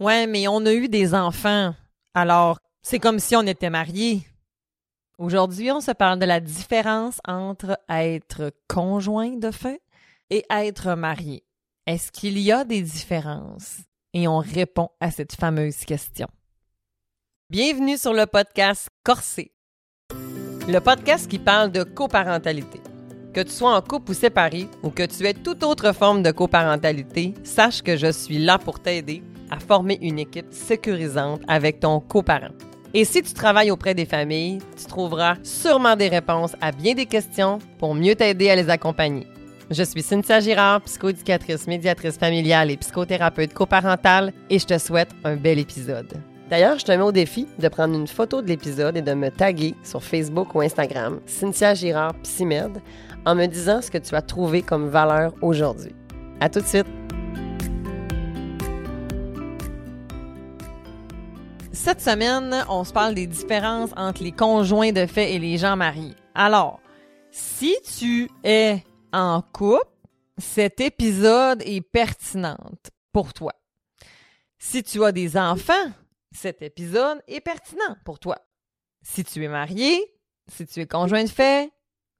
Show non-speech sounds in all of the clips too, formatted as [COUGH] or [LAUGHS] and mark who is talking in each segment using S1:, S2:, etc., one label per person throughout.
S1: Ouais, mais on a eu des enfants. Alors, c'est comme si on était mariés. Aujourd'hui, on se parle de la différence entre être conjoint de fait et être marié. Est-ce qu'il y a des différences? Et on répond à cette fameuse question. Bienvenue sur le podcast Corsé, le podcast qui parle de coparentalité. Que tu sois en couple ou séparé ou que tu aies toute autre forme de coparentalité, sache que je suis là pour t'aider à former une équipe sécurisante avec ton coparent. Et si tu travailles auprès des familles, tu trouveras sûrement des réponses à bien des questions pour mieux t'aider à les accompagner. Je suis Cynthia Girard, psychoéducatrice, médiatrice familiale et psychothérapeute coparentale et je te souhaite un bel épisode. D'ailleurs, je te mets au défi de prendre une photo de l'épisode et de me taguer sur Facebook ou Instagram, Cynthia Girard Psymed, en me disant ce que tu as trouvé comme valeur aujourd'hui. À tout de suite! Cette semaine, on se parle des différences entre les conjoints de fait et les gens mariés. Alors, si tu es en couple, cet épisode est pertinent pour toi. Si tu as des enfants, cet épisode est pertinent pour toi. Si tu es marié, si tu es conjoint de fait,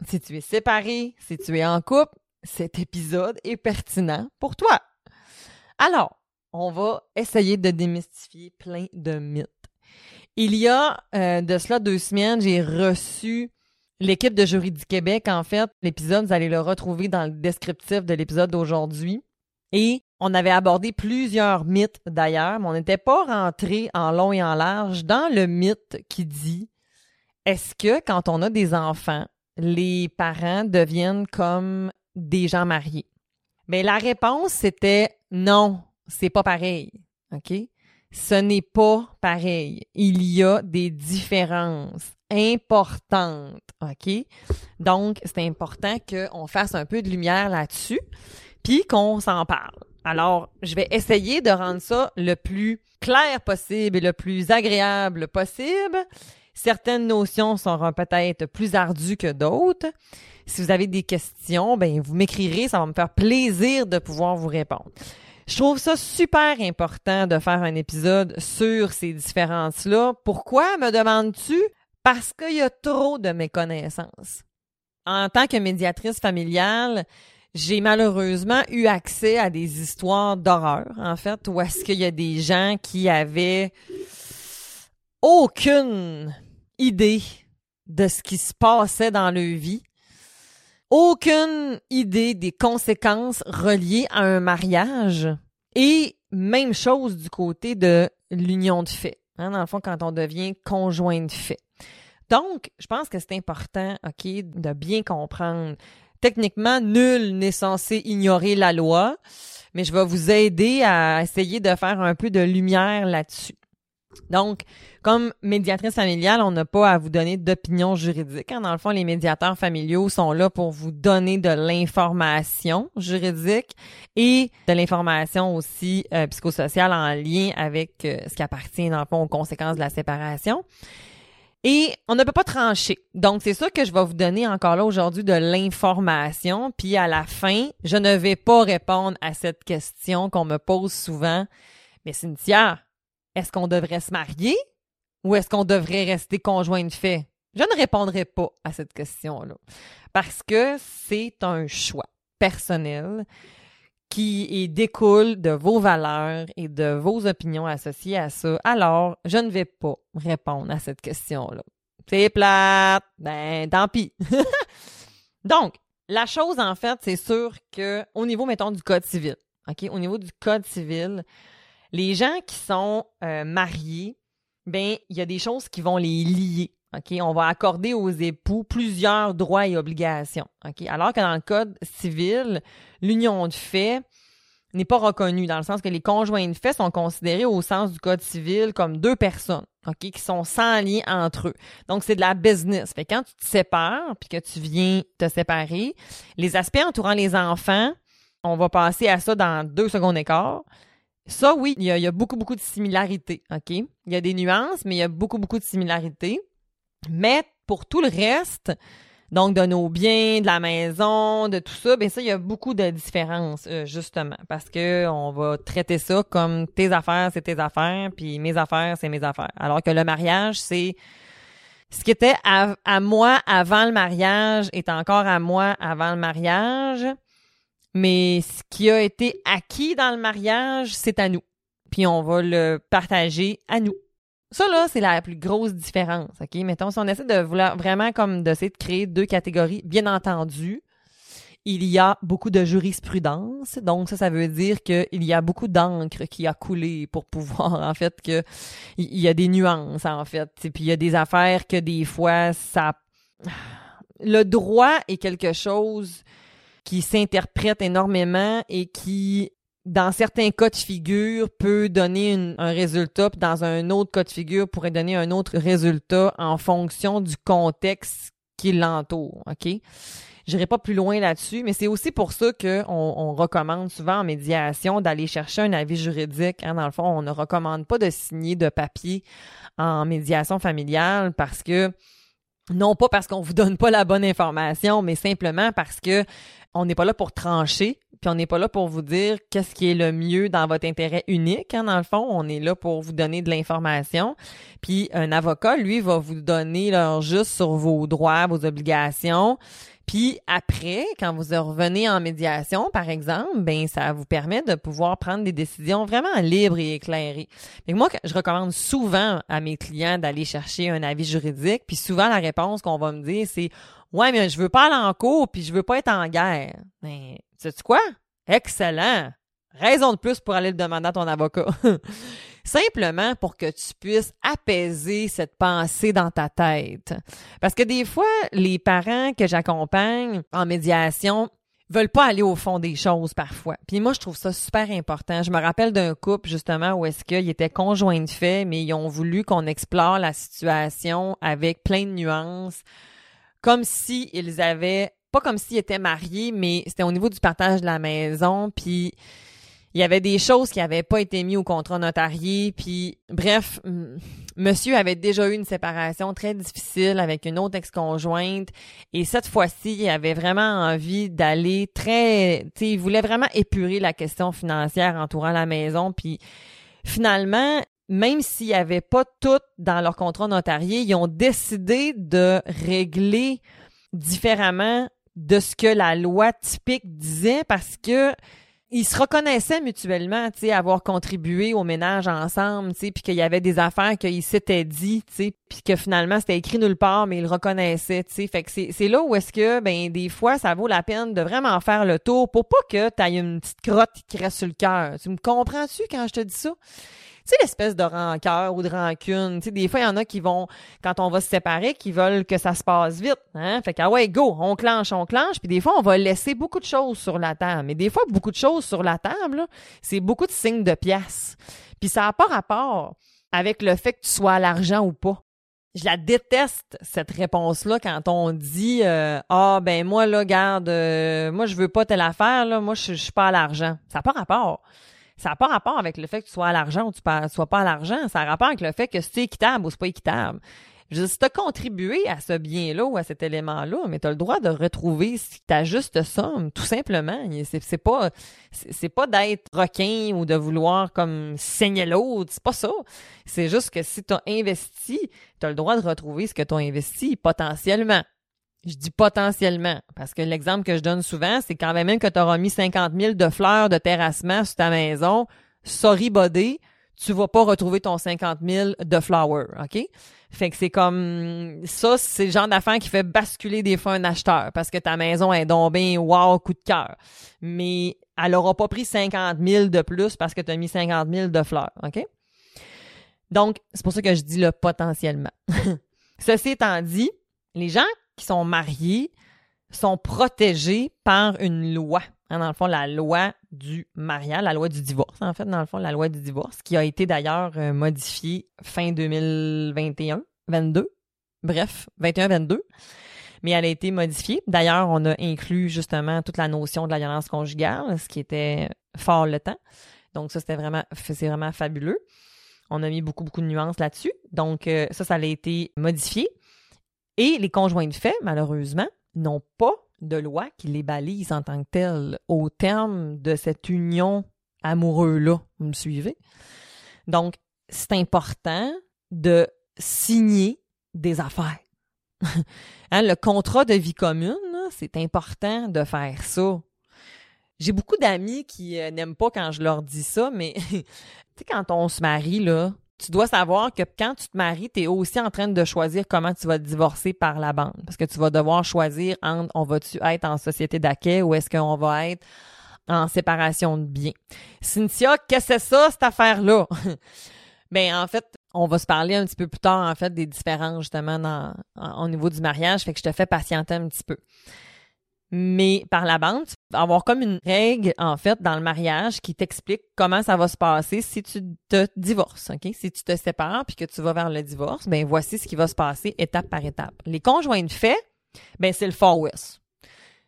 S1: si tu es séparé, si tu es en couple, cet épisode est pertinent pour toi. Alors, on va essayer de démystifier plein de mythes. Il y a euh, de cela deux semaines, j'ai reçu l'équipe de Jury du Québec. En fait, l'épisode, vous allez le retrouver dans le descriptif de l'épisode d'aujourd'hui. Et on avait abordé plusieurs mythes d'ailleurs, mais on n'était pas rentré en long et en large dans le mythe qui dit est-ce que quand on a des enfants, les parents deviennent comme des gens mariés? Mais la réponse c'était non, c'est pas pareil. OK? Ce n'est pas pareil. Il y a des différences importantes. OK? Donc, c'est important qu'on fasse un peu de lumière là-dessus, puis qu'on s'en parle. Alors, je vais essayer de rendre ça le plus clair possible et le plus agréable possible. Certaines notions seront peut-être plus ardues que d'autres. Si vous avez des questions, ben vous m'écrirez, ça va me faire plaisir de pouvoir vous répondre. Je trouve ça super important de faire un épisode sur ces différences-là. Pourquoi, me demandes-tu? Parce qu'il y a trop de méconnaissances. En tant que médiatrice familiale, j'ai malheureusement eu accès à des histoires d'horreur, en fait, où est-ce qu'il y a des gens qui avaient aucune idée de ce qui se passait dans leur vie, aucune idée des conséquences reliées à un mariage, et même chose du côté de l'union de fait, hein, dans le fond, quand on devient conjoint de fait. Donc, je pense que c'est important, OK, de bien comprendre techniquement, nul n'est censé ignorer la loi, mais je vais vous aider à essayer de faire un peu de lumière là-dessus. Donc, comme médiatrice familiale, on n'a pas à vous donner d'opinion juridique. Hein. Dans le fond, les médiateurs familiaux sont là pour vous donner de l'information juridique et de l'information aussi euh, psychosociale en lien avec euh, ce qui appartient, dans le fond, aux conséquences de la séparation. Et on ne peut pas trancher. Donc, c'est ça que je vais vous donner encore là aujourd'hui de l'information. Puis à la fin, je ne vais pas répondre à cette question qu'on me pose souvent. Mais Cynthia, est-ce qu'on devrait se marier ou est-ce qu'on devrait rester conjoint de fait? Je ne répondrai pas à cette question-là parce que c'est un choix personnel qui découle de vos valeurs et de vos opinions associées à ça, alors je ne vais pas répondre à cette question-là. C'est plate, ben tant pis. [LAUGHS] Donc, la chose en fait, c'est sûr que au niveau mettons du code civil, au niveau du code civil, les gens qui sont euh, mariés, ben il y a des choses qui vont les lier. On va accorder aux époux plusieurs droits et obligations. Alors que dans le code civil, l'union de fait n'est pas reconnue dans le sens que les conjoints de fait sont considérés au sens du code civil comme deux personnes, OK, qui sont sans lien entre eux. Donc c'est de la business. Fait quand tu te sépares puis que tu viens te séparer, les aspects entourant les enfants, on va passer à ça dans deux secondes et quart. Ça, oui, il y, a, beaucoup, beaucoup de similarités, OK? Il y a des nuances, mais il y a beaucoup, beaucoup de similarités. Mais pour tout le reste, donc de nos biens, de la maison, de tout ça, ben ça, il y a beaucoup de différences, euh, justement, parce que on va traiter ça comme tes affaires, c'est tes affaires, puis mes affaires, c'est mes affaires. Alors que le mariage, c'est ce qui était à, à, moi avant le mariage est encore à moi avant le mariage, mais ce qui a été acquis dans le mariage, c'est à nous. Puis on va le partager à nous. Ça, là, c'est la plus grosse différence, OK? Mettons, si on essaie de vouloir vraiment comme d'essayer de créer deux catégories, bien entendu, il y a beaucoup de jurisprudence. Donc, ça, ça veut dire qu'il y a beaucoup d'encre qui a coulé pour pouvoir, [LAUGHS] en fait, que il y a des nuances, en fait. Et puis, il y a des affaires que des fois, ça... Le droit est quelque chose qui s'interprète énormément et qui dans certains cas de figure, peut donner un résultat, puis dans un autre cas de figure, pourrait donner un autre résultat en fonction du contexte qui l'entoure. OK? J'irai pas plus loin là-dessus, mais c'est aussi pour ça qu'on on recommande souvent en médiation d'aller chercher un avis juridique. Hein. Dans le fond, on ne recommande pas de signer de papier en médiation familiale parce que non pas parce qu'on vous donne pas la bonne information, mais simplement parce que on n'est pas là pour trancher, puis on n'est pas là pour vous dire qu'est-ce qui est le mieux dans votre intérêt unique. Hein, dans le fond, on est là pour vous donner de l'information. Puis un avocat, lui, va vous donner leur juste sur vos droits, vos obligations. Puis après, quand vous revenez en médiation, par exemple, ben ça vous permet de pouvoir prendre des décisions vraiment libres et éclairées. Mais moi, je recommande souvent à mes clients d'aller chercher un avis juridique. Puis souvent, la réponse qu'on va me dire, c'est Ouais, mais je veux pas aller en cours, puis je veux pas être en guerre. Mais sais-tu quoi? Excellent! Raison de plus pour aller le demander à ton avocat. [LAUGHS] Simplement pour que tu puisses apaiser cette pensée dans ta tête. Parce que des fois, les parents que j'accompagne en médiation veulent pas aller au fond des choses parfois. Puis moi, je trouve ça super important. Je me rappelle d'un couple, justement, où est-ce qu'ils étaient conjoints de fait, mais ils ont voulu qu'on explore la situation avec plein de nuances, comme si ils avaient pas comme s'ils étaient mariés, mais c'était au niveau du partage de la maison, puis il y avait des choses qui n'avaient pas été mises au contrat notarié, puis bref, monsieur avait déjà eu une séparation très difficile avec une autre ex-conjointe, et cette fois-ci, il avait vraiment envie d'aller très, tu sais, il voulait vraiment épurer la question financière entourant la maison, puis finalement, même s'il n'y avait pas tout dans leur contrat notarié, ils ont décidé de régler différemment de ce que la loi typique disait parce que ils se reconnaissaient mutuellement, tu sais, avoir contribué au ménage ensemble, tu sais, puis qu'il y avait des affaires qu'ils s'étaient dit, tu sais, puis que finalement c'était écrit nulle part, mais ils reconnaissaient, tu sais. Fait que c'est là où est-ce que, ben, des fois, ça vaut la peine de vraiment faire le tour pour pas que tu aies une petite crotte qui reste sur le cœur. Tu me comprends-tu quand je te dis ça? Sais, l'espèce de rancœur ou de rancune. Tu sais, des fois, il y en a qui vont, quand on va se séparer, qui veulent que ça se passe vite. Hein? Fait que, ah ouais, go, on clenche, on clenche. Puis des fois, on va laisser beaucoup de choses sur la table. Mais des fois, beaucoup de choses sur la table, c'est beaucoup de signes de pièces. Puis ça n'a pas rapport avec le fait que tu sois à l'argent ou pas. Je la déteste cette réponse-là quand on dit euh, ah ben moi là garde euh, moi je veux pas telle affaire là moi je, je suis pas à l'argent. Ça n'a pas rapport ça n'a pas rapport avec le fait que tu sois à l'argent ou tu ne sois pas à l'argent. Ça a rapport avec le fait que c'est équitable ou c'est pas équitable. Je si tu as contribué à ce bien-là ou à cet élément-là, mais tu as le droit de retrouver ta juste somme, tout simplement. C'est, c'est pas c'est, pas d'être requin ou de vouloir comme saigner l'autre, c'est pas ça. C'est juste que si tu as investi, tu as le droit de retrouver ce que tu as investi potentiellement. Je dis potentiellement, parce que l'exemple que je donne souvent, c'est quand même que tu auras mis 50 000 de fleurs de terrassement sur ta maison, sorry body, tu vas pas retrouver ton 50 000 de flowers, OK? Fait que c'est comme ça, c'est le genre d'affaire qui fait basculer des fois un acheteur parce que ta maison est bien wow, coup de cœur. Mais elle aura pas pris 50 000 de plus parce que tu as mis 50 000 de fleurs, OK? Donc, c'est pour ça que je dis le potentiellement. [LAUGHS] Ceci étant dit, les gens qui sont mariés sont protégés par une loi. Hein, dans le fond, la loi du mariage, la loi du divorce, en fait, dans le fond, la loi du divorce, qui a été d'ailleurs euh, modifiée fin 2021, 22, bref, 21-22, mais elle a été modifiée. D'ailleurs, on a inclus justement toute la notion de la violence conjugale, ce qui était fort le temps. Donc ça, c'était vraiment, c'est vraiment fabuleux. On a mis beaucoup, beaucoup de nuances là-dessus. Donc euh, ça, ça a été modifié. Et les conjoints de fait, malheureusement, n'ont pas de loi qui les balise en tant que telles au terme de cette union amoureux-là. Vous me suivez? Donc, c'est important de signer des affaires. [LAUGHS] Hein, le contrat de vie commune, c'est important de faire ça. J'ai beaucoup d'amis qui euh, n'aiment pas quand je leur dis ça, mais [LAUGHS] tu sais, quand on se marie, là, tu dois savoir que quand tu te maries, tu es aussi en train de choisir comment tu vas te divorcer par la bande. Parce que tu vas devoir choisir entre on va-tu être en société d'accueil ou est-ce qu'on va être en séparation de biens. Cynthia, qu'est-ce que c'est ça, cette affaire-là? [LAUGHS] ben, en fait, on va se parler un petit peu plus tard, en fait, des différences, justement, au niveau du mariage. Fait que je te fais patienter un petit peu. Mais par la bande, tu vas avoir comme une règle, en fait, dans le mariage qui t'explique comment ça va se passer si tu te divorces, OK? Si tu te sépares puis que tu vas vers le divorce, ben voici ce qui va se passer étape par étape. Les conjoints de fait, ben c'est le Far.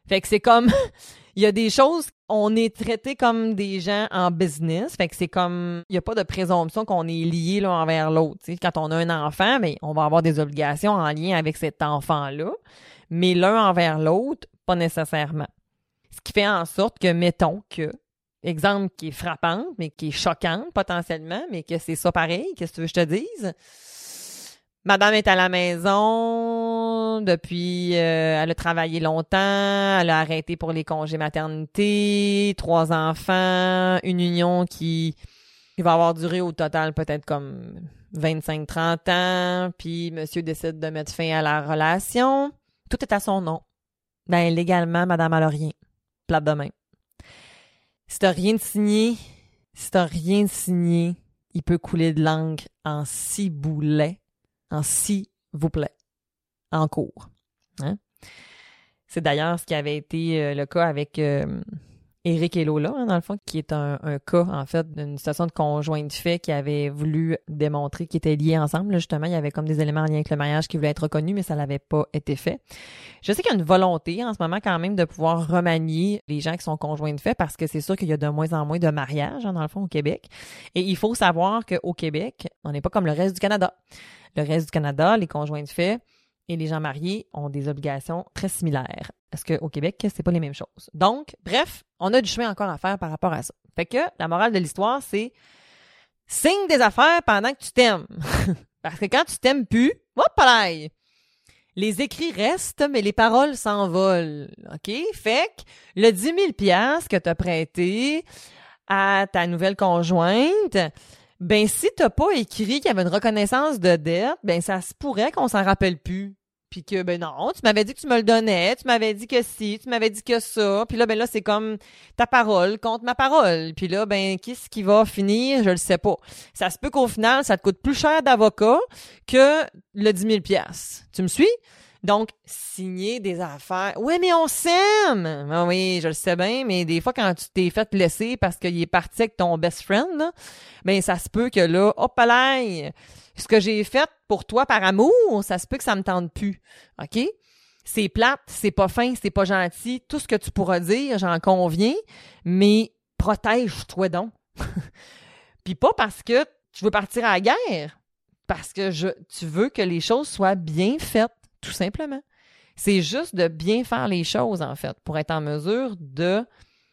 S1: Fait que c'est comme, [LAUGHS] il y a des choses, on est traité comme des gens en business. Fait que c'est comme, il n'y a pas de présomption qu'on est lié l'un envers l'autre. Quand on a un enfant, ben, on va avoir des obligations en lien avec cet enfant-là. Mais l'un envers l'autre, nécessairement. Ce qui fait en sorte que, mettons que, exemple qui est frappante, mais qui est choquante potentiellement, mais que c'est ça pareil, qu'est-ce que tu veux que je te dise? Madame est à la maison depuis, euh, elle a travaillé longtemps, elle a arrêté pour les congés maternité, trois enfants, une union qui, qui va avoir duré au total peut-être comme 25-30 ans, puis monsieur décide de mettre fin à la relation. Tout est à son nom. Ben, légalement, madame, a rien. Plate de main. Si t'as rien signé, si t'as rien signé, il peut couler de langue en six boulets en s'il vous plaît, en cours. Hein? C'est d'ailleurs ce qui avait été euh, le cas avec euh, Eric et Lola, hein, dans le fond, qui est un, cas, en fait, d'une situation de conjoint de fait qui avait voulu démontrer qu'ils étaient liés ensemble. justement, il y avait comme des éléments en avec le mariage qui voulaient être reconnus, mais ça n'avait pas été fait. Je sais qu'il y a une volonté en ce moment quand même de pouvoir remanier les gens qui sont conjoints de fait parce que c'est sûr qu'il y a de moins en moins de mariages, hein, dans le fond, au Québec. Et il faut savoir qu'au Québec, on n'est pas comme le reste du Canada. Le reste du Canada, les conjoints de fait et les gens mariés ont des obligations très similaires. Est-ce qu'au Québec, c'est pas les mêmes choses? Donc, bref, on a du chemin encore à faire par rapport à ça. Fait que la morale de l'histoire, c'est signe des affaires pendant que tu t'aimes. [LAUGHS] Parce que quand tu t'aimes plus, hop là! Les écrits restent, mais les paroles s'envolent. OK? Fait que le 10 000 que tu as prêté à ta nouvelle conjointe, ben si t'as pas écrit qu'il y avait une reconnaissance de dette, ben ça se pourrait qu'on s'en rappelle plus. Puis que ben non, tu m'avais dit que tu me le donnais, tu m'avais dit que si, tu m'avais dit que ça. Puis là ben là c'est comme ta parole contre ma parole. Puis là ben qu'est-ce qui va finir, je le sais pas. Ça se peut qu'au final ça te coûte plus cher d'avocat que le 10 000 pièces. Tu me suis? Donc, signer des affaires. Oui, mais on s'aime! Ah oui, je le sais bien, mais des fois, quand tu t'es fait laisser parce qu'il est parti avec ton best friend, là, ben ça se peut que là, hop là, ce que j'ai fait pour toi par amour, ça se peut que ça me tente plus. OK? C'est plate, c'est pas fin, c'est pas gentil, tout ce que tu pourras dire, j'en conviens, mais protège-toi donc. [LAUGHS] Puis pas parce que tu veux partir à la guerre, parce que je, tu veux que les choses soient bien faites tout simplement. C'est juste de bien faire les choses, en fait, pour être en mesure de,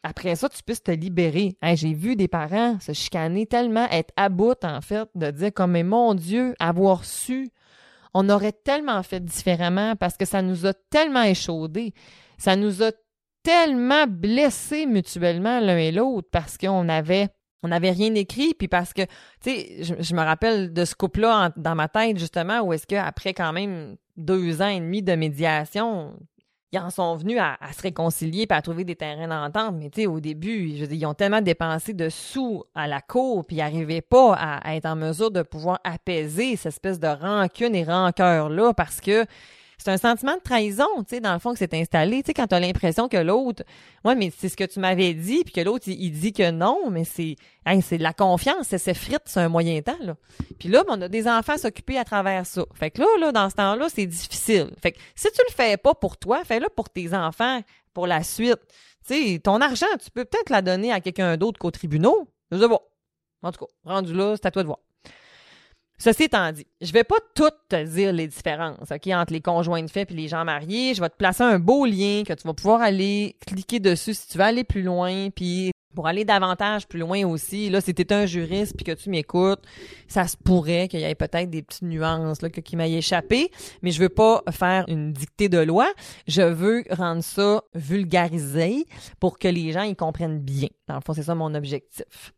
S1: après ça, tu puisses te libérer. J'ai vu des parents se chicaner tellement, être à bout, en fait, de dire comme, mais mon Dieu, avoir su, on aurait tellement fait différemment parce que ça nous a tellement échaudés. Ça nous a tellement blessés mutuellement l'un et l'autre parce qu'on avait on n'avait rien écrit, puis parce que, tu sais, je, me rappelle de ce couple-là dans ma tête, justement, où est-ce qu'après quand même deux ans et demi de médiation, ils en sont venus à, se réconcilier et à trouver des terrains d'entente. Mais tu sais, au début, je ils ont tellement dépensé de sous à la cour, puis ils n'arrivaient pas à, être en mesure de pouvoir apaiser cette espèce de rancune et rancœur-là parce que c'est un sentiment de trahison, tu sais, dans le fond, que c'est installé. Tu sais, quand tu as l'impression que l'autre, ouais, mais c'est ce que tu m'avais dit, puis que l'autre, il, dit que non, mais c'est c'est de la confiance, c'est frites, c'est un moyen temps, là. Puis là, ben, on a des enfants à s'occuper à travers ça. Fait que là, là, dans ce temps-là, c'est difficile. Fait que si tu le fais pas pour toi, fais-le pour tes enfants, pour la suite. Tu sais, ton argent, tu peux peut-être la donner à quelqu'un d'autre qu'au tribunal. Je. En tout cas, rendu là, c'est à toi de voir. Ceci étant dit, je vais pas tout te dire les différences, OK, entre les conjoints de fait et les gens mariés. Je vais te placer un beau lien que tu vas pouvoir aller cliquer dessus si tu veux aller plus loin, puis pour aller davantage plus loin aussi, là, si t'es un juriste puis que tu m'écoutes, ça se pourrait qu'il y ait peut-être des petites nuances là, qui m'aient échappé, mais je veux pas faire une dictée de loi. Je veux rendre ça vulgarisé pour que les gens y comprennent bien. Dans le fond, c'est ça mon objectif.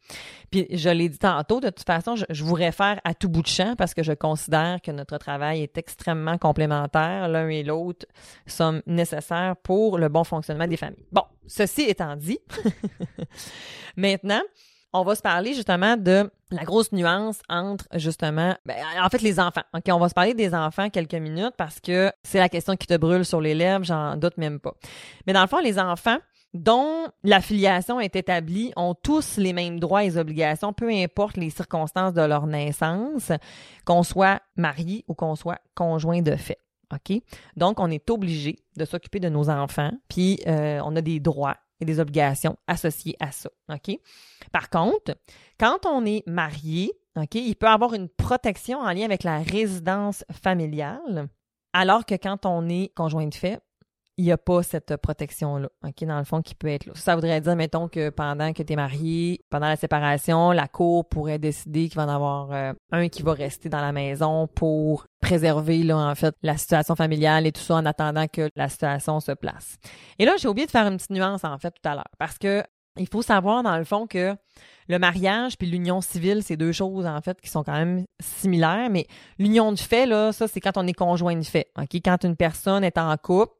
S1: Puis je l'ai dit tantôt, de toute façon, je, je, vous réfère à tout bout de champ parce que je considère que notre travail est extrêmement complémentaire. L'un et l'autre sont nécessaires pour le bon fonctionnement des familles. Bon, ceci étant dit, [LAUGHS] maintenant, on va se parler justement de la grosse nuance entre justement, ben, en fait, les enfants. OK, on va se parler des enfants quelques minutes parce que c'est la question qui te brûle sur les lèvres, j'en doute même pas. Mais dans le fond, les enfants, dont l'affiliation est établie ont tous les mêmes droits et obligations, peu importe les circonstances de leur naissance, qu'on soit marié ou qu'on soit conjoint de fait. OK? Donc, on est obligé de s'occuper de nos enfants, puis euh, on a des droits et des obligations associées à ça. OK? Par contre, quand on est marié, OK, il peut avoir une protection en lien avec la résidence familiale, alors que quand on est conjoint de fait, il n'y a pas cette protection-là, OK, dans le fond, qui peut être là. Ça voudrait dire, mettons, que pendant que tu es marié, pendant la séparation, la cour pourrait décider qu'il va en avoir euh, un qui va rester dans la maison pour préserver, là, en fait, la situation familiale et tout ça en attendant que la situation se place. Et là, j'ai oublié de faire une petite nuance, en fait, tout à l'heure, parce que il faut savoir, dans le fond, que le mariage puis l'union civile, c'est deux choses, en fait, qui sont quand même similaires, mais l'union de fait, là, ça, c'est quand on est conjoint de fait, OK? Quand une personne est en couple,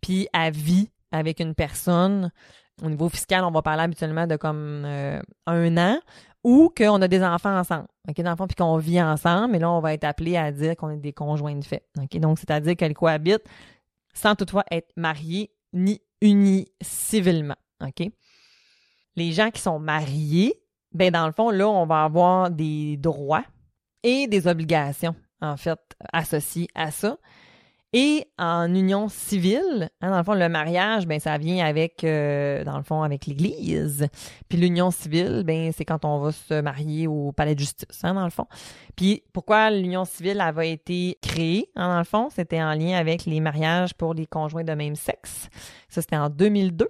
S1: puis à vie avec une personne. Au niveau fiscal, on va parler habituellement de comme euh, un an ou qu'on a des enfants ensemble. OK, des enfants puis qu'on vit ensemble, mais là, on va être appelé à dire qu'on est des conjoints de fait. OK, donc c'est-à-dire qu'elles cohabitent sans toutefois être mariés ni unis civilement. Les gens qui sont mariés, ben dans le fond, là, on va avoir des droits et des obligations, en fait, associées à ça. Et en union civile, hein, dans le fond, le mariage, ben ça vient avec, euh, dans le fond, avec l'Église. Puis l'union civile, ben c'est quand on va se marier au palais de justice, hein, dans le fond. Puis pourquoi l'union civile avait été créée, hein, dans le fond, c'était en lien avec les mariages pour les conjoints de même sexe. Ça, c'était en 2002.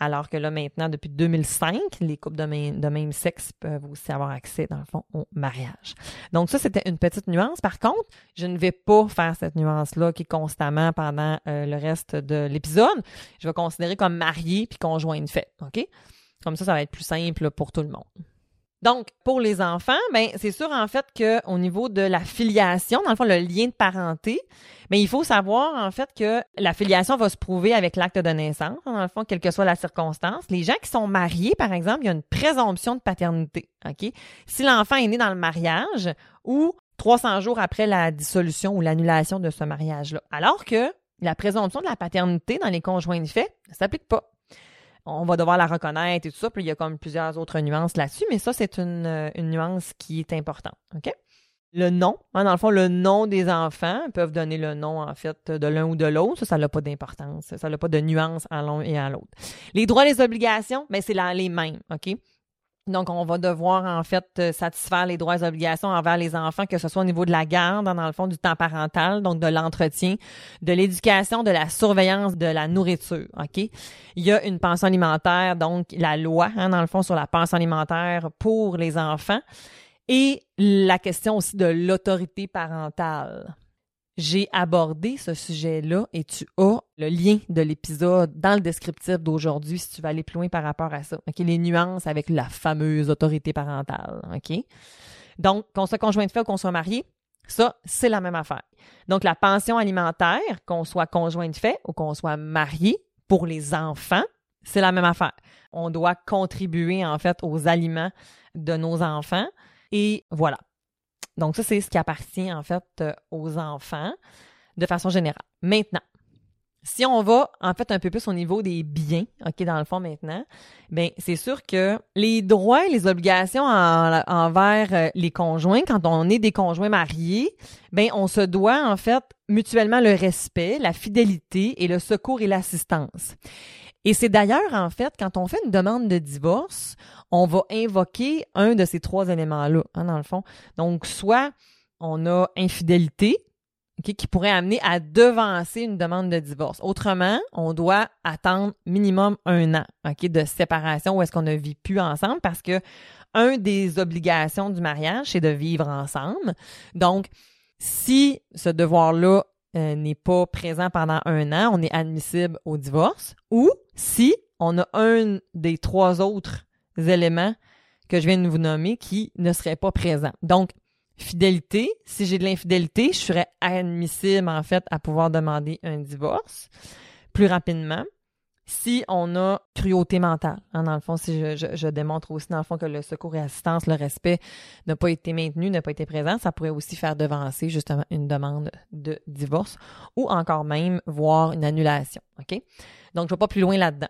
S1: Alors que là, maintenant, depuis 2005, les couples de même, sexe peuvent aussi avoir accès, dans le fond, au mariage. Donc ça, c'était une petite nuance. Par contre, je ne vais pas faire cette nuance-là qui est constamment pendant euh, le reste de l'épisode. Je vais considérer comme marié puis conjoint de fait. OK? Comme ça, ça va être plus simple pour tout le monde. Donc, pour les enfants, ben c'est sûr en fait que au niveau de la filiation, dans le fond, le lien de parenté, ben il faut savoir en fait que la filiation va se prouver avec l'acte de naissance, dans le fond, quelle que soit la circonstance. Les gens qui sont mariés, par exemple, il y a une présomption de paternité. Ok, si l'enfant est né dans le mariage ou 300 jours après la dissolution ou l'annulation de ce mariage-là, alors que la présomption de la paternité dans les conjoints de fait ne s'applique pas on va devoir la reconnaître et tout ça. Puis il y a comme plusieurs autres nuances là-dessus, mais ça, c'est une, euh, nuance qui est importante. OK? Le nom, hein, dans le fond, le nom des enfants peuvent donner le nom, en fait, de l'un ou de l'autre. Ça, ça n'a pas d'importance. Ça n'a pas de nuance à l'un et à l'autre. Les droits et les obligations, mais ben, c'est les mêmes. OK? Donc, on va devoir, en fait, euh, satisfaire les droits et obligations envers les enfants, que ce soit au niveau de la garde, dans le fond, du temps parental, donc de l'entretien, de l'éducation, de la surveillance, de la nourriture, OK? Il y a une pension alimentaire, donc la loi, hein, dans le fond, sur la pension alimentaire pour les enfants, et la question aussi de l'autorité parentale j'ai abordé ce sujet-là et tu as le lien de l'épisode dans le descriptif d'aujourd'hui si tu veux aller plus loin par rapport à ça. Les nuances avec la fameuse autorité parentale? Donc qu'on soit conjoint de fait ou qu'on soit marié, ça, c'est la même affaire. Donc la pension alimentaire, qu'on soit conjoint de fait ou qu'on soit marié pour les enfants, c'est la même affaire. On doit contribuer en fait aux aliments de nos enfants et voilà. Donc, ça, c'est ce qui appartient en fait euh, aux enfants de façon générale. Maintenant, si on va en fait un peu plus au niveau des biens, OK, dans le fond maintenant, bien, c'est sûr que les droits et les obligations envers euh, les conjoints, quand on est des conjoints mariés, bien, on se doit en fait mutuellement le respect, la fidélité et le secours et l'assistance. Et c'est d'ailleurs, en fait, quand on fait une demande de divorce, on va invoquer un de ces trois éléments-là, hein, dans le fond. Donc, soit on a infidélité, qui pourrait amener à devancer une demande de divorce. Autrement, on doit attendre minimum un an ok, de séparation où est-ce qu'on ne vit plus ensemble parce que un des obligations du mariage, c'est de vivre ensemble. Donc, si ce devoir-là euh, n'est pas présent pendant un an, on est admissible au divorce. Ou si on a un des trois autres éléments que je viens de vous nommer qui ne serait pas présent. Donc, fidélité, si j'ai de l'infidélité, je serais admissible en fait à pouvoir demander un divorce plus rapidement si on a cruauté mentale. Hein, dans le fond, si je, démontre aussi, dans le fond, que le secours et assistance, le respect n'a pas été maintenu, n'a pas été présent, ça pourrait aussi faire devancer justement une demande de divorce ou encore même voir une annulation. OK? Donc, je ne vais pas plus loin là-dedans.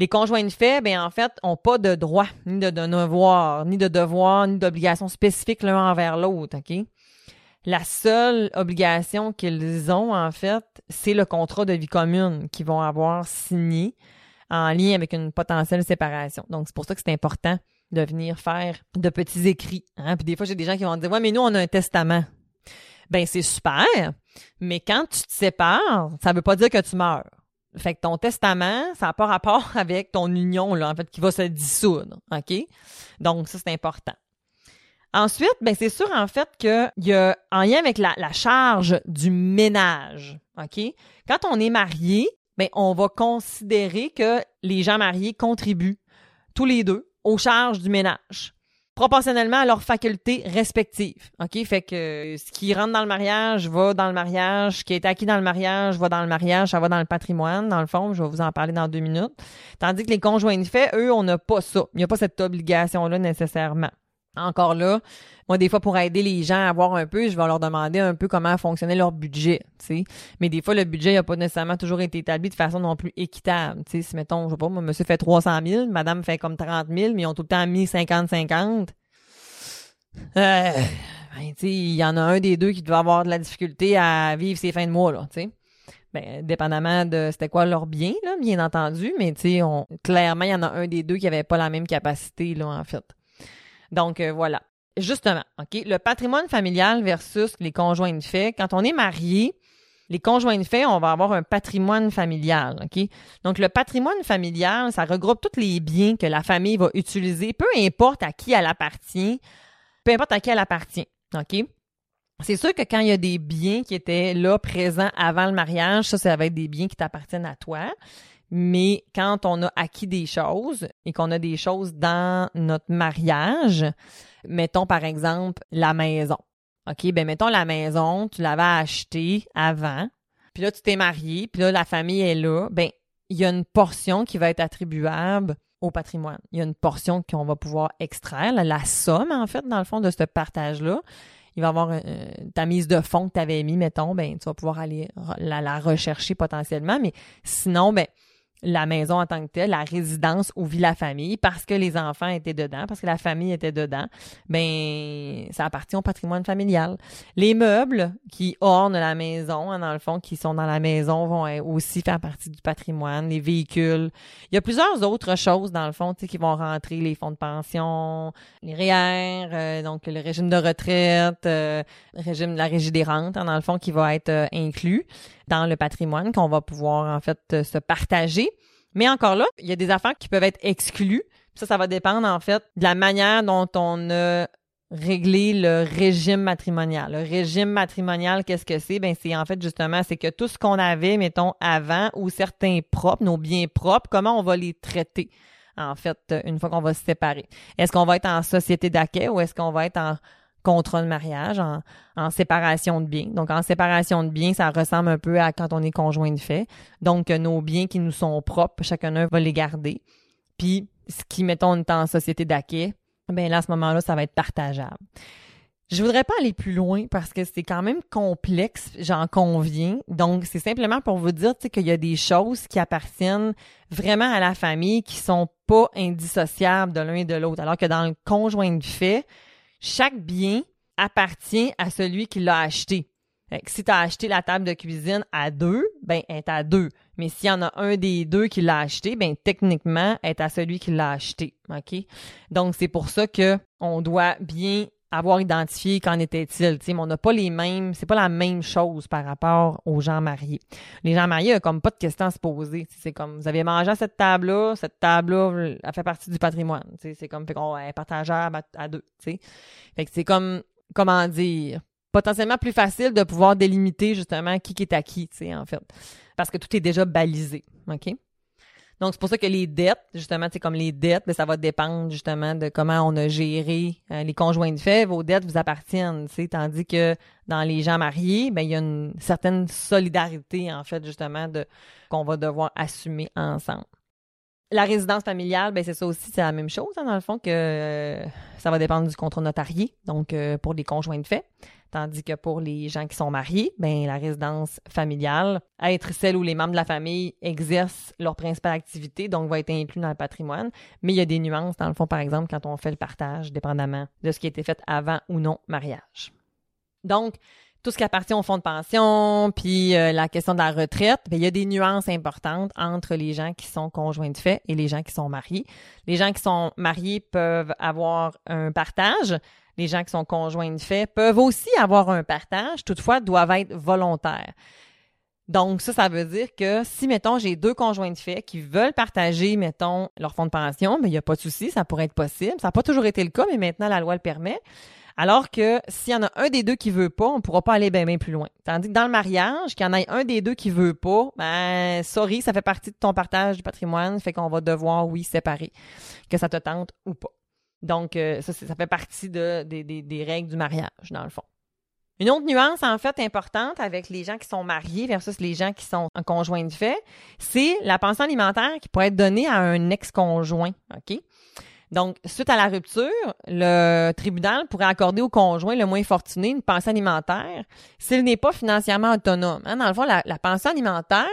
S1: Les conjoints de fait, ben en fait, n'ont pas de droit, ni de devoir, ni de devoir, ni d'obligation spécifique l'un envers l'autre. OK? La seule obligation qu'ils ont, en fait, c'est le contrat de vie commune qu'ils vont avoir signé en lien avec une potentielle séparation. Donc, c'est pour ça que c'est important de venir faire de petits écrits. Hein? Puis des fois, j'ai des gens qui vont dire Ouais, mais nous, on a un testament. Ben, c'est super, mais quand tu te sépares, ça veut pas dire que tu meurs. Fait que ton testament, ça n'a pas rapport [LAUGHS] avec ton union, là, en fait, qui va se dissoudre. OK? Donc, ça, c'est important. Ensuite, ben c'est sûr en fait qu'il y a en lien avec la, charge du ménage, OK? Quand on est marié, ben on va considérer que les gens mariés contribuent tous les deux aux charges du ménage proportionnellement à leurs facultés respectives. OK? Fait que ce qui rentre dans le mariage va dans le mariage, ce qui est acquis dans le mariage va dans le mariage, ça va dans le patrimoine, dans le fond. Je vais vous en parler dans deux minutes. Tandis que les conjoints de fait, eux, on n'a pas ça. Il n'y a pas cette obligation-là nécessairement. Encore là, moi, des fois, pour aider les gens à voir un peu, je vais leur demander un peu comment fonctionnait leur budget, tu sais. Mais des fois, le budget n'a pas nécessairement toujours été établi de façon non plus équitable. Tu sais, si, mettons, je sais pas, moi, monsieur fait 300 000, madame fait comme 30 000, mais ils ont tout le temps mis 50-50. Euh, ben, il y en a un des deux qui doit avoir de la difficulté à vivre ses fins de mois, là, tu sais. Ben, dépendamment de c'était quoi leur bien, là, bien entendu, mais tu sais, clairement, il y en a un des deux qui avait pas la même capacité, là, en fait. Donc, euh, voilà. Justement, OK, le patrimoine familial versus les conjoints de fait. Quand on est marié, les conjoints de fait, on va avoir un patrimoine familial, OK? Donc, le patrimoine familial, ça regroupe tous les biens que la famille va utiliser, peu importe à qui elle appartient, peu importe à qui elle appartient, OK? C'est sûr que quand il y a des biens qui étaient là, présents avant le mariage, ça, ça va être des biens qui t'appartiennent à toi. Mais quand on a acquis des choses et qu'on a des choses dans notre mariage, mettons par exemple la maison. OK, ben mettons la maison, tu l'avais achetée avant, puis là tu t'es marié, puis là la famille est là, ben il y a une portion qui va être attribuable au patrimoine. Il y a une portion qu'on va pouvoir extraire, la somme en fait dans le fond de ce partage-là. Il va y avoir euh, ta mise de fonds que tu avais mis, mettons, ben tu vas pouvoir aller la, la rechercher potentiellement, mais sinon ben la maison en tant que telle, la résidence où vit la famille, parce que les enfants étaient dedans, parce que la famille était dedans, ben ça appartient au patrimoine familial. Les meubles qui ornent la maison, hein, dans le fond, qui sont dans la maison, vont aussi faire partie du patrimoine. Les véhicules, il y a plusieurs autres choses dans le fond, qui vont rentrer les fonds de pension, les REER, euh, donc le régime de retraite, euh, le régime de la régie des rentes, hein, dans le fond, qui va être euh, inclus dans le patrimoine qu'on va pouvoir en fait euh, se partager. Mais encore là, il y a des affaires qui peuvent être exclues. Ça, ça va dépendre en fait de la manière dont on a réglé le régime matrimonial. Le régime matrimonial, qu'est-ce que c'est? Ben, c'est en fait justement, c'est que tout ce qu'on avait, mettons, avant ou certains propres, nos biens propres, comment on va les traiter? En fait, une fois qu'on va se séparer? Est-ce qu'on va être en société d'accueil ou est-ce qu'on va être en contrat de mariage, en, séparation de biens. Donc, en séparation de biens, ça ressemble un peu à quand on est conjoint de fait. Donc, nos biens qui nous sont propres, chacun va les garder. Puis, ce qui, mettons, est en société d'acquis, ben là, à ce moment-là, ça va être partageable. Je voudrais pas aller plus loin parce que c'est quand même complexe, j'en conviens. Donc, c'est simplement pour vous dire qu'il y a des choses qui appartiennent vraiment à la famille qui sont pas indissociables de l'un et de l'autre. Alors que dans le conjoint de fait, chaque bien appartient à celui qui l'a acheté. si tu as acheté la table de cuisine à deux, ben, elle est à deux. Mais s'il y en a un des deux qui l'a acheté, ben, techniquement, elle est à celui qui l'a acheté. OK? Donc, c'est pour ça que on doit bien avoir identifié qu'en était-il. On n'a pas les mêmes, c'est pas la même chose par rapport aux gens mariés. Les gens mariés, ont comme pas de questions à se poser. C'est comme, vous avez mangé à cette table-là, cette table-là, elle fait partie du patrimoine. C'est comme, fait qu'on est partageable à, deux. Fait que c'est comme, comment dire, potentiellement plus facile de pouvoir délimiter justement qui, qui est à qui, en fait. Parce que tout est déjà balisé. OK? Donc, c'est pour ça que les dettes, justement, c'est comme les dettes, mais ça va dépendre justement de comment on a géré euh, les conjoints de fait. Vos dettes vous appartiennent, tandis que dans les gens mariés, ben il y a une certaine solidarité, en fait, justement, de qu'on va devoir assumer ensemble. La résidence familiale, ben c'est ça aussi, c'est la même chose, hein, dans le fond, que euh, ça va dépendre du contrat notarié, donc euh, pour les conjoints de fait. Tandis que pour les gens qui sont mariés, ben la résidence familiale, être celle où les membres de la famille exercent leur principale activité, donc va être inclus dans le patrimoine. Mais il y a des nuances, dans le fond, par exemple, quand on fait le partage, dépendamment de ce qui a été fait avant ou non mariage. Donc, tout ce qui appartient au fonds de pension, puis euh, la question de la retraite, ben, il y a des nuances importantes entre les gens qui sont conjoints de fait et les gens qui sont mariés. Les gens qui sont mariés peuvent avoir un partage, les gens qui sont conjoints de fait peuvent aussi avoir un partage, toutefois doivent être volontaires. Donc, ça, ça veut dire que si, mettons, j'ai deux conjoints de fait qui veulent partager, mettons, leur fonds de pension, mais il n'y a pas de souci, ça pourrait être possible. Ça n'a pas toujours été le cas, mais maintenant, la loi le permet. Alors que s'il y en a un des deux qui veut pas, on ne pourra pas aller bien, bien plus loin. Tandis que dans le mariage, qu'il y en ait un des deux qui veut pas, ben, sorry, ça fait partie de ton partage du patrimoine, fait qu'on va devoir, oui, séparer, que ça te tente ou pas. Donc, euh, ça, ça fait partie de, des règles du mariage, dans le fond. Une autre nuance, en fait, importante avec les gens qui sont mariés versus les gens qui sont en conjoint de fait, c'est la pension alimentaire qui pourrait être donnée à un ex-conjoint. OK? Donc, suite à la rupture, le tribunal pourrait accorder au conjoint le moins fortuné une pension alimentaire s'il n'est pas financièrement autonome. Hein, dans le fond, la pension alimentaire,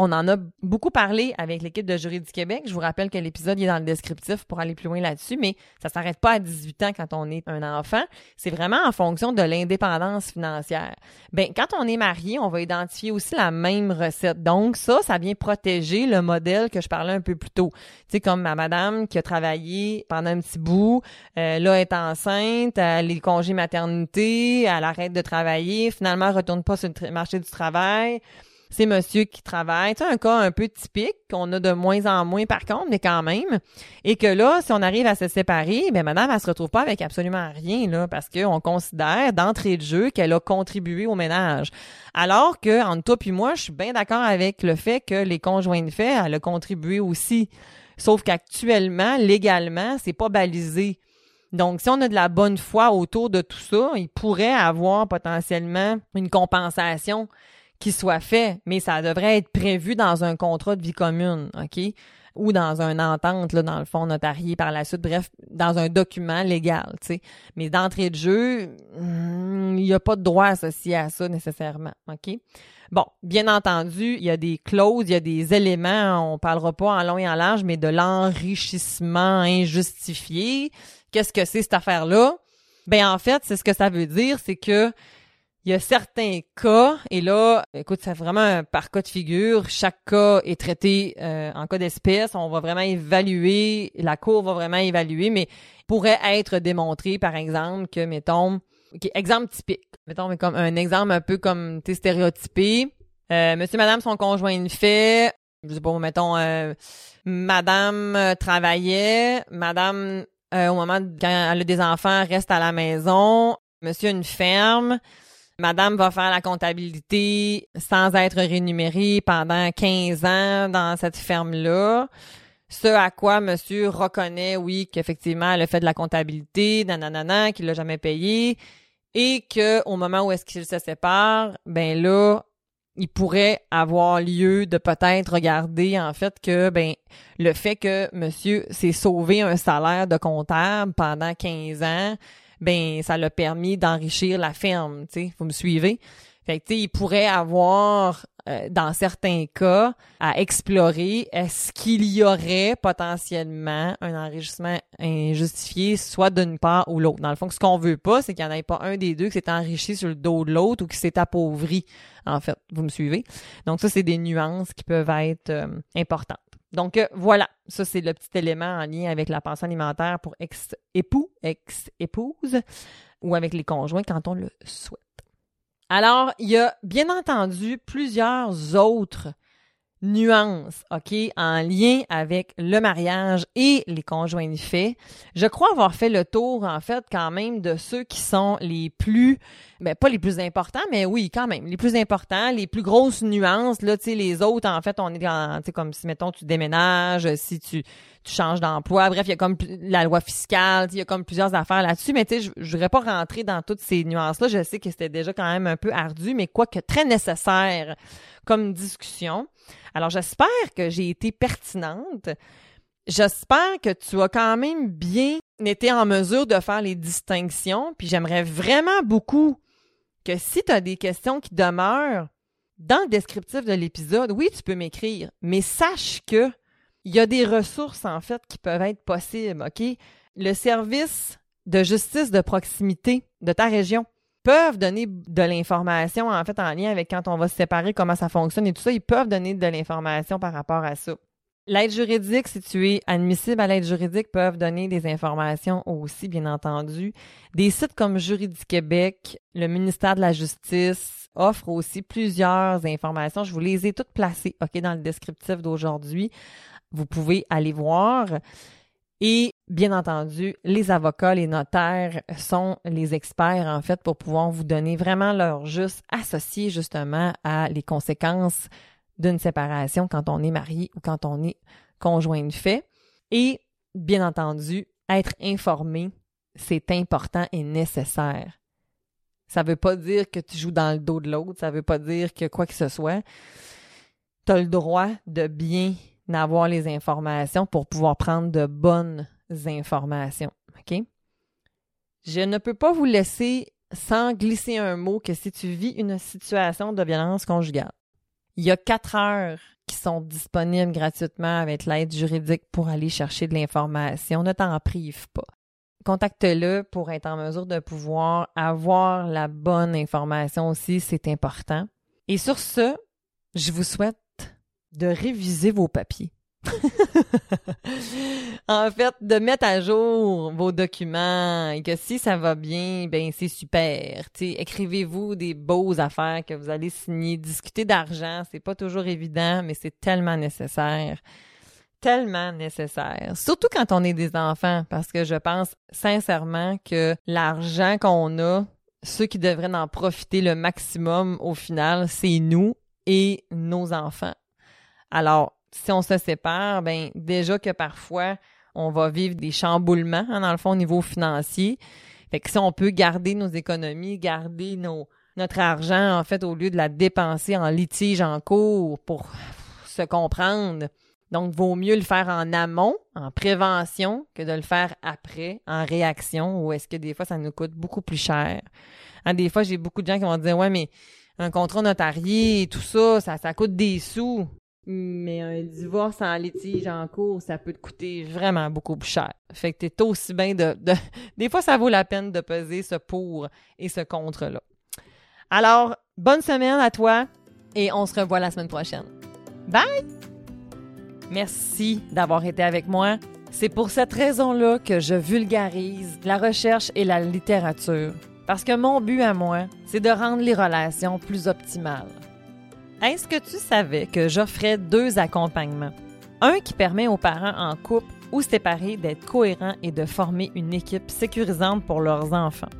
S1: on en a beaucoup parlé avec l'équipe de Jury du Québec. Je vous rappelle que l'épisode est dans le descriptif pour aller plus loin là-dessus, mais ça s'arrête pas à 18 ans quand on est un enfant. C'est vraiment en fonction de l'indépendance financière. Ben, quand on est marié, on va identifier aussi la même recette. Donc, ça, ça vient protéger le modèle que je parlais un peu plus tôt. Tu sais, comme ma madame qui a travaillé pendant un petit bout, euh, là, est enceinte, elle est congé maternité, elle arrête de travailler, finalement, elle retourne pas sur le marché du travail c'est monsieur qui travaille. C'est un cas un peu typique qu'on a de moins en moins par contre, mais quand même. Et que là, si on arrive à se séparer, ben madame, elle se retrouve pas avec absolument rien, là, parce qu'on considère d'entrée de jeu qu'elle a contribué au ménage. Alors que, entre toi puis moi, je suis bien d'accord avec le fait que les conjoints de fait, elle a contribué aussi. Sauf qu'actuellement, légalement, c'est pas balisé. Donc, si on a de la bonne foi autour de tout ça, il pourrait avoir potentiellement une compensation qui soit fait, mais ça devrait être prévu dans un contrat de vie commune, OK? Ou dans une entente, là, dans le fond notarié par la suite, bref, dans un document légal, tu sais. Mais d'entrée de jeu, hmm, il n'y a pas de droit associé à ça nécessairement, OK? Bon, bien entendu, il y a des clauses, il y a des éléments, on parlera pas en long et en large, mais de l'enrichissement injustifié. Qu'est-ce que c'est cette affaire-là? Ben en fait, c'est ce que ça veut dire, c'est que il y a certains cas, et là, écoute, c'est vraiment par cas de figure. Chaque cas est traité euh, en cas d'espèce. On va vraiment évaluer, la cour va vraiment évaluer, mais pourrait être démontré, par exemple, que, mettons, exemple typique, mettons, mais comme un exemple un peu comme t'es stéréotypé. Euh, monsieur, madame, son conjoint une fait, je sais pas, mettons, euh, madame travaillait, madame, au moment quand elle a des enfants, reste à la maison, monsieur une ferme, Madame va faire la comptabilité sans être rémunérée pendant 15 ans dans cette ferme-là. Ce à quoi monsieur reconnaît, oui, qu'effectivement, elle a fait de la comptabilité, nanana, qu'il l'a jamais payé, et que au moment où est-ce qu'il se sépare, ben là, il pourrait avoir lieu de peut-être regarder en fait que ben le fait que monsieur s'est sauvé un salaire de comptable pendant 15 ans ben ça l'a permis d'enrichir la ferme, tu sais, vous me suivez? Fait que, tu sais, il pourrait avoir, euh, dans certains cas, à explorer, est-ce qu'il y aurait potentiellement un enrichissement injustifié, soit d'une part ou l'autre. Dans le fond, ce qu'on veut pas, c'est qu'il n'y en ait pas un des deux qui s'est enrichi sur le dos de l'autre ou qui s'est appauvri, en fait. Vous me suivez? Donc ça, c'est des nuances qui peuvent être euh, importantes. Donc euh, voilà, ça c'est le petit élément en lien avec la pensée alimentaire pour ex-époux, ex-épouse ou avec les conjoints quand on le souhaite. Alors, il y a bien entendu plusieurs autres nuances, OK, en lien avec le mariage et les conjoints de fait. Je crois avoir fait le tour, en fait, quand même, de ceux qui sont les plus, ben, pas les plus importants, mais oui, quand même, les plus importants, les plus grosses nuances, là, tu sais, les autres, en fait, on est dans, tu sais, comme si, mettons, tu déménages, si tu, tu changes d'emploi, bref, il y a comme la loi fiscale, il y a comme plusieurs affaires là-dessus, mais tu sais, je, voudrais pas rentrer dans toutes ces nuances-là, je sais que c'était déjà quand même un peu ardu, mais quoique très nécessaire comme discussion. Alors, j'espère que j'ai été pertinente. J'espère que tu as quand même bien été en mesure de faire les distinctions. Puis j'aimerais vraiment beaucoup que si tu as des questions qui demeurent dans le descriptif de l'épisode, oui, tu peux m'écrire, mais sache que il y a des ressources en fait qui peuvent être possibles, OK? Le service de justice de proximité de ta région peuvent donner de l'information, en fait, en lien avec quand on va se séparer, comment ça fonctionne et tout ça. Ils peuvent donner de l'information par rapport à ça. L'aide juridique, si tu es admissible à l'aide juridique, peuvent donner des informations aussi, bien entendu. Des sites comme Juridique Québec, le ministère de la Justice offrent aussi plusieurs informations. Je vous les ai toutes placées, OK, dans le descriptif d'aujourd'hui. Vous pouvez aller voir. Et bien entendu, les avocats, les notaires sont les experts en fait pour pouvoir vous donner vraiment leur juste associé justement à les conséquences d'une séparation quand on est marié ou quand on est conjoint de fait. Et bien entendu, être informé, c'est important et nécessaire. Ça ne veut pas dire que tu joues dans le dos de l'autre, ça ne veut pas dire que quoi que ce soit. Tu as le droit de bien d'avoir les informations pour pouvoir prendre de bonnes informations. OK? Je ne peux pas vous laisser sans glisser un mot que si tu vis une situation de violence conjugale, il y a quatre heures qui sont disponibles gratuitement avec l'aide juridique pour aller chercher de l'information. Ne t'en prive pas. Contacte-le pour être en mesure de pouvoir avoir la bonne information aussi, c'est important. Et sur ce, je vous souhaite de réviser vos papiers. [LAUGHS] en fait, de mettre à jour vos documents et que si ça va bien, ben c'est super. écrivez-vous des beaux affaires que vous allez signer. Discuter d'argent, c'est pas toujours évident, mais c'est tellement nécessaire. Tellement nécessaire. Surtout quand on est des enfants, parce que je pense sincèrement que l'argent qu'on a, ceux qui devraient en profiter le maximum au final, c'est nous et nos enfants. Alors, si on se sépare, ben déjà que parfois on va vivre des chamboulements hein, dans le fond au niveau financier. Fait que si on peut garder nos économies, garder nos notre argent en fait au lieu de la dépenser en litige en cours pour se comprendre. Donc vaut mieux le faire en amont, en prévention que de le faire après en réaction ou est-ce que des fois ça nous coûte beaucoup plus cher? Hein, des fois j'ai beaucoup de gens qui vont dire ouais mais un contrat notarié tout ça, ça, ça coûte des sous. Mais un divorce en litige en cours, ça peut te coûter vraiment beaucoup plus cher. Fait que t'es aussi bien de, de, [LAUGHS] Des fois, ça vaut la peine de peser ce pour et ce contre-là. Alors, bonne semaine à toi et on se revoit la semaine prochaine. Bye! Merci d'avoir été avec moi. C'est pour cette raison-là que je vulgarise la recherche et la littérature. Parce que mon but à moi, c'est de rendre les relations plus optimales. Est-ce que tu savais que j'offrais deux accompagnements? Un qui permet aux parents en couple ou séparés d'être cohérents et de former une équipe sécurisante pour leurs enfants.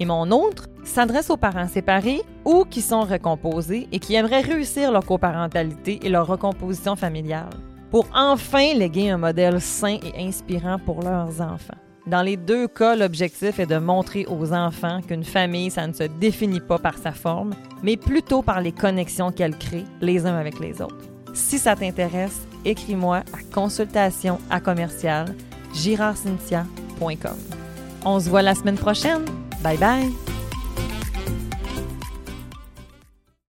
S1: Et mon autre s'adresse aux parents séparés ou qui sont recomposés et qui aimeraient réussir leur coparentalité et leur recomposition familiale pour enfin léguer un modèle sain et inspirant pour leurs enfants. Dans les deux cas, l'objectif est de montrer aux enfants qu'une famille, ça ne se définit pas par sa forme, mais plutôt par les connexions qu'elle crée les uns avec les autres. Si ça t'intéresse, écris-moi à consultation à commercial girardcynthia.com. On se voit la semaine prochaine. Bye bye!